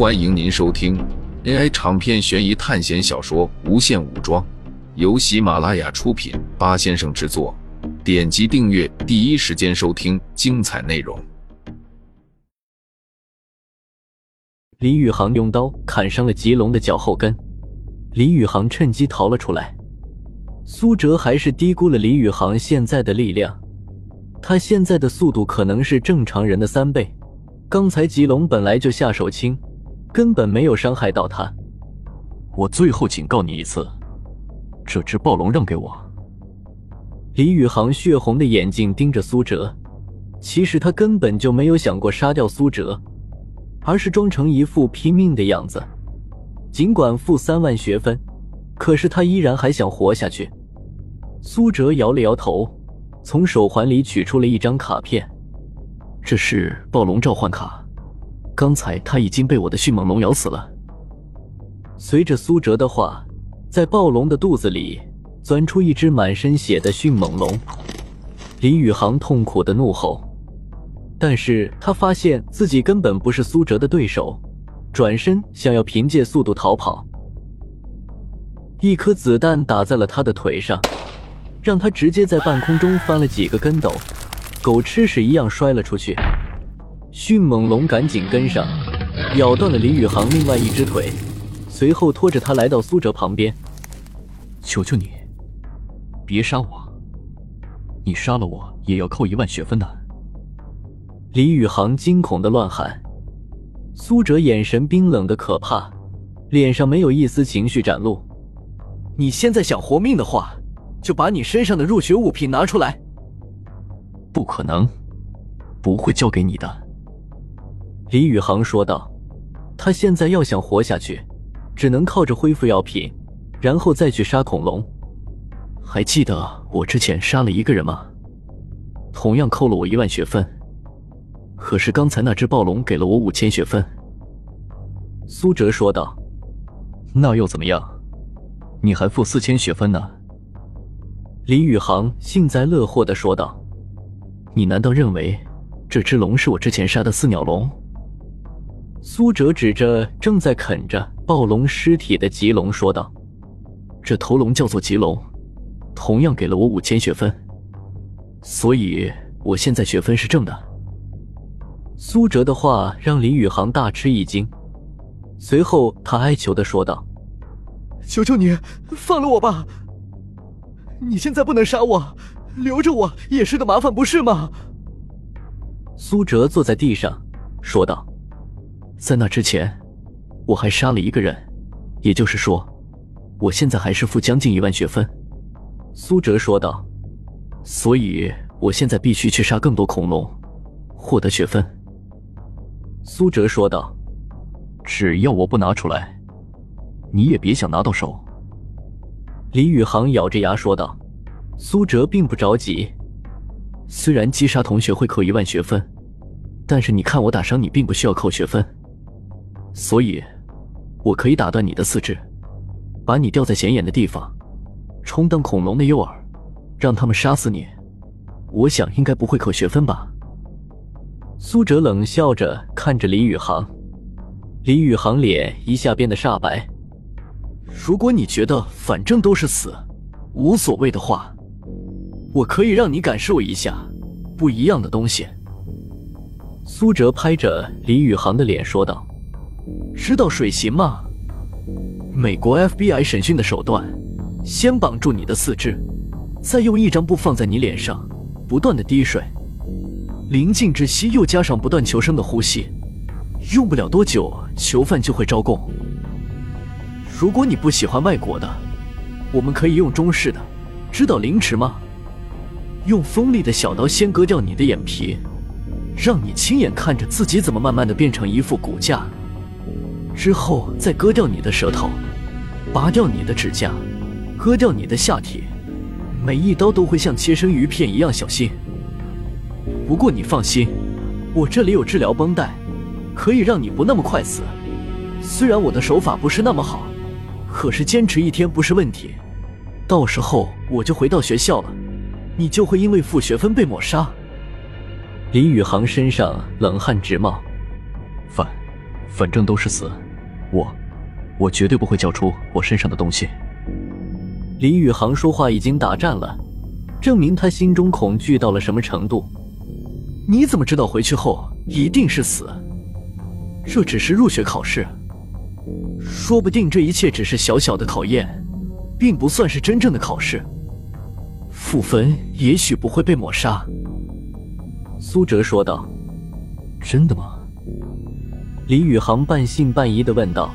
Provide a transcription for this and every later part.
欢迎您收听 AI 长篇悬疑探险小说《无限武装》，由喜马拉雅出品，八先生制作。点击订阅，第一时间收听精彩内容。李宇航用刀砍伤了吉龙的脚后跟，李宇航趁机逃了出来。苏哲还是低估了李宇航现在的力量，他现在的速度可能是正常人的三倍。刚才吉龙本来就下手轻，根本没有伤害到他。我最后警告你一次，这只暴龙让给我。李宇航血红的眼睛盯着苏哲，其实他根本就没有想过杀掉苏哲，而是装成一副拼命的样子。尽管负三万学分，可是他依然还想活下去。苏哲摇了摇头，从手环里取出了一张卡片。这是暴龙召唤卡，刚才他已经被我的迅猛龙咬死了。随着苏哲的话，在暴龙的肚子里钻出一只满身血的迅猛龙。李宇航痛苦的怒吼，但是他发现自己根本不是苏哲的对手，转身想要凭借速度逃跑。一颗子弹打在了他的腿上，让他直接在半空中翻了几个跟斗。狗吃屎一样摔了出去，迅猛龙赶紧跟上，咬断了李宇航另外一只腿，随后拖着他来到苏哲旁边。求求你，别杀我！你杀了我也要扣一万学分的。李宇航惊恐的乱喊。苏哲眼神冰冷的可怕，脸上没有一丝情绪展露。你现在想活命的话，就把你身上的入学物品拿出来。不可能，不会交给你的。”李宇航说道。他现在要想活下去，只能靠着恢复药品，然后再去杀恐龙。还记得我之前杀了一个人吗？同样扣了我一万学分。可是刚才那只暴龙给了我五千学分。”苏哲说道。“那又怎么样？你还负四千学分呢。”李宇航幸灾乐祸的说道。你难道认为这只龙是我之前杀的四鸟龙？苏哲指着正在啃着暴龙尸体的棘龙说道：“这头龙叫做棘龙，同样给了我五千学分，所以我现在学分是正的。”苏哲的话让林宇航大吃一惊，随后他哀求的说道：“求求你放了我吧！你现在不能杀我。”留着我也是个麻烦，不是吗？苏哲坐在地上说道：“在那之前，我还杀了一个人，也就是说，我现在还是负将近一万学分。”苏哲说道：“所以我现在必须去杀更多恐龙，获得学分。”苏哲说道：“只要我不拿出来，你也别想拿到手。”李宇航咬着牙说道。苏哲并不着急，虽然击杀同学会扣一万学分，但是你看我打伤你并不需要扣学分，所以，我可以打断你的四肢，把你吊在显眼的地方，充当恐龙的诱饵，让他们杀死你。我想应该不会扣学分吧？苏哲冷笑着看着李宇航，李宇航脸一下变得煞白。如果你觉得反正都是死，无所谓的话。我可以让你感受一下不一样的东西。”苏哲拍着李宇航的脸说道，“知道水刑吗？美国 FBI 审讯的手段，先绑住你的四肢，再用一张布放在你脸上，不断的滴水，临近窒息，又加上不断求生的呼吸，用不了多久，囚犯就会招供。如果你不喜欢外国的，我们可以用中式的，知道凌迟吗？”用锋利的小刀先割掉你的眼皮，让你亲眼看着自己怎么慢慢的变成一副骨架，之后再割掉你的舌头，拔掉你的指甲，割掉你的下体，每一刀都会像切生鱼片一样小心。不过你放心，我这里有治疗绷带，可以让你不那么快死。虽然我的手法不是那么好，可是坚持一天不是问题。到时候我就回到学校了。你就会因为负学分被抹杀。李宇航身上冷汗直冒，反，反正都是死，我，我绝对不会交出我身上的东西。李宇航说话已经打颤了，证明他心中恐惧到了什么程度。你怎么知道回去后一定是死？这只是入学考试，说不定这一切只是小小的考验，并不算是真正的考试。傅分也许不会被抹杀。苏哲说道：“真的吗？”李宇航半信半疑的问道：“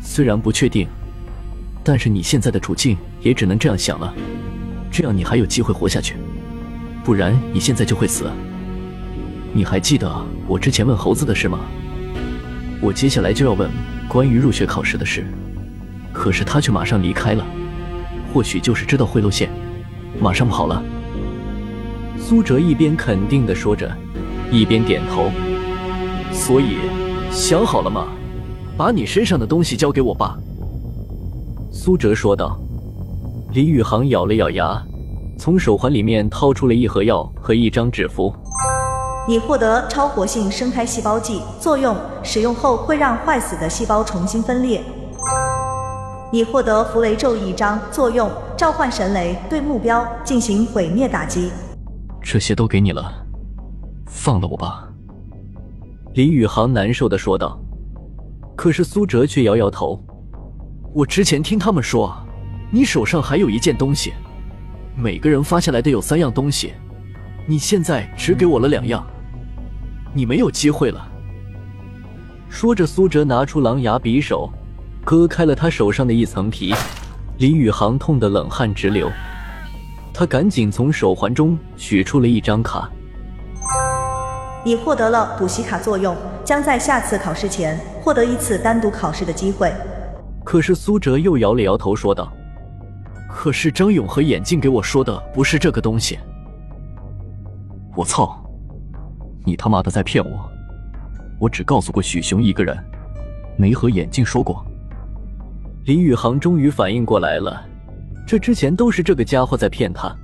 虽然不确定，但是你现在的处境也只能这样想了。这样你还有机会活下去，不然你现在就会死。你还记得我之前问猴子的事吗？我接下来就要问关于入学考试的事，可是他却马上离开了。或许就是知道贿赂线，马上跑了。”苏哲一边肯定的说着，一边点头。所以。想好了吗？把你身上的东西交给我吧。”苏哲说道。李宇航咬了咬牙，从手环里面掏出了一盒药和一张纸符。你获得超活性生开细胞剂，作用使用后会让坏死的细胞重新分裂。你获得符雷咒一张，作用召唤神雷，对目标进行毁灭打击。这些都给你了，放了我吧。李宇航难受的说道，可是苏哲却摇摇头。我之前听他们说，你手上还有一件东西，每个人发下来的有三样东西，你现在只给我了两样，你没有机会了。说着，苏哲拿出狼牙匕首，割开了他手上的一层皮。李宇航痛得冷汗直流，他赶紧从手环中取出了一张卡。你获得了补习卡作用，将在下次考试前获得一次单独考试的机会。可是苏哲又摇了摇头，说道：“可是张勇和眼镜给我说的不是这个东西。”我操！你他妈的在骗我！我只告诉过许雄一个人，没和眼镜说过。林宇航终于反应过来了，这之前都是这个家伙在骗他。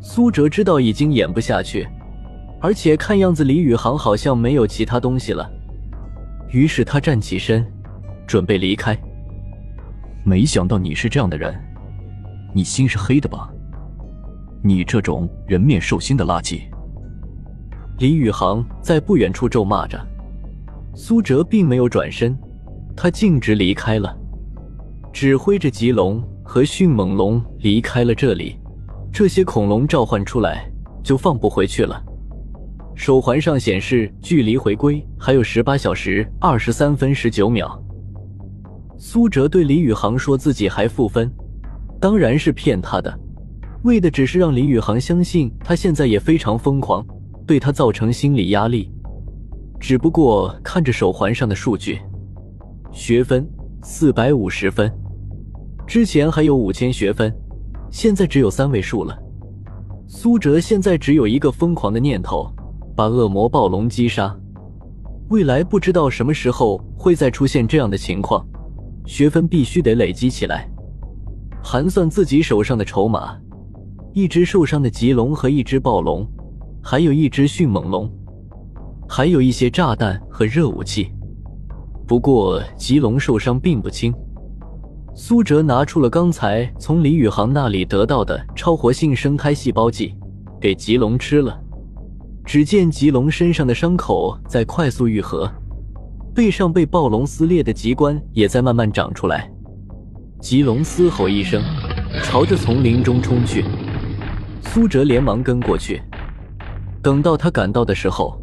苏哲知道已经演不下去。而且看样子李宇航好像没有其他东西了，于是他站起身，准备离开。没想到你是这样的人，你心是黑的吧？你这种人面兽心的垃圾！李宇航在不远处咒骂着。苏哲并没有转身，他径直离开了，指挥着棘龙和迅猛龙离开了这里。这些恐龙召唤出来就放不回去了。手环上显示，距离回归还有十八小时二十三分十九秒。苏哲对李宇航说自己还负分，当然是骗他的，为的只是让李宇航相信他现在也非常疯狂，对他造成心理压力。只不过看着手环上的数据，学分四百五十分，之前还有五千学分，现在只有三位数了。苏哲现在只有一个疯狂的念头。把恶魔暴龙击杀，未来不知道什么时候会再出现这样的情况，学分必须得累积起来。盘算自己手上的筹码，一只受伤的棘龙和一只暴龙，还有一只迅猛龙，还有一些炸弹和热武器。不过棘龙受伤并不轻，苏哲拿出了刚才从李宇航那里得到的超活性生开细胞剂，给棘龙吃了。只见棘龙身上的伤口在快速愈合，背上被暴龙撕裂的棘冠也在慢慢长出来。棘龙嘶吼一声，朝着丛林中冲去。苏哲连忙跟过去。等到他赶到的时候，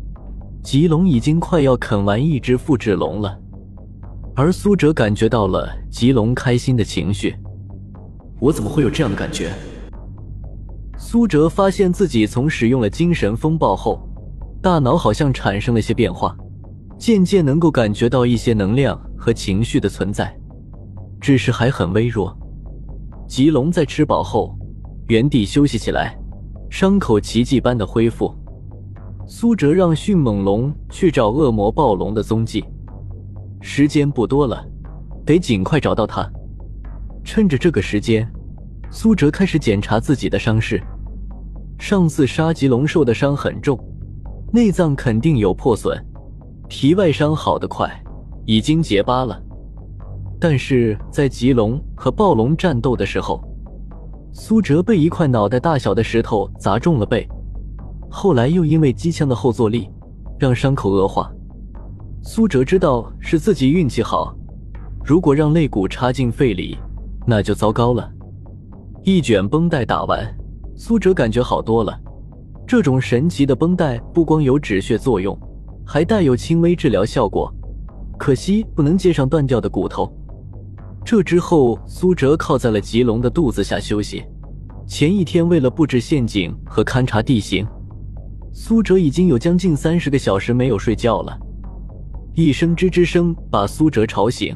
棘龙已经快要啃完一只复制龙了。而苏哲感觉到了棘龙开心的情绪。我怎么会有这样的感觉？苏哲发现自己从使用了精神风暴后，大脑好像产生了些变化，渐渐能够感觉到一些能量和情绪的存在，只是还很微弱。棘龙在吃饱后，原地休息起来，伤口奇迹般的恢复。苏哲让迅猛龙去找恶魔暴龙的踪迹，时间不多了，得尽快找到他。趁着这个时间，苏哲开始检查自己的伤势。上次杀棘龙受的伤很重，内脏肯定有破损，皮外伤好得快，已经结疤了。但是在棘龙和暴龙战斗的时候，苏哲被一块脑袋大小的石头砸中了背，后来又因为机枪的后坐力，让伤口恶化。苏哲知道是自己运气好，如果让肋骨插进肺里，那就糟糕了。一卷绷带打完，苏哲感觉好多了。这种神奇的绷带不光有止血作用，还带有轻微治疗效果。可惜不能接上断掉的骨头。这之后，苏哲靠在了吉龙的肚子下休息。前一天为了布置陷阱和勘察地形，苏哲已经有将近三十个小时没有睡觉了。一声吱吱声把苏哲吵醒。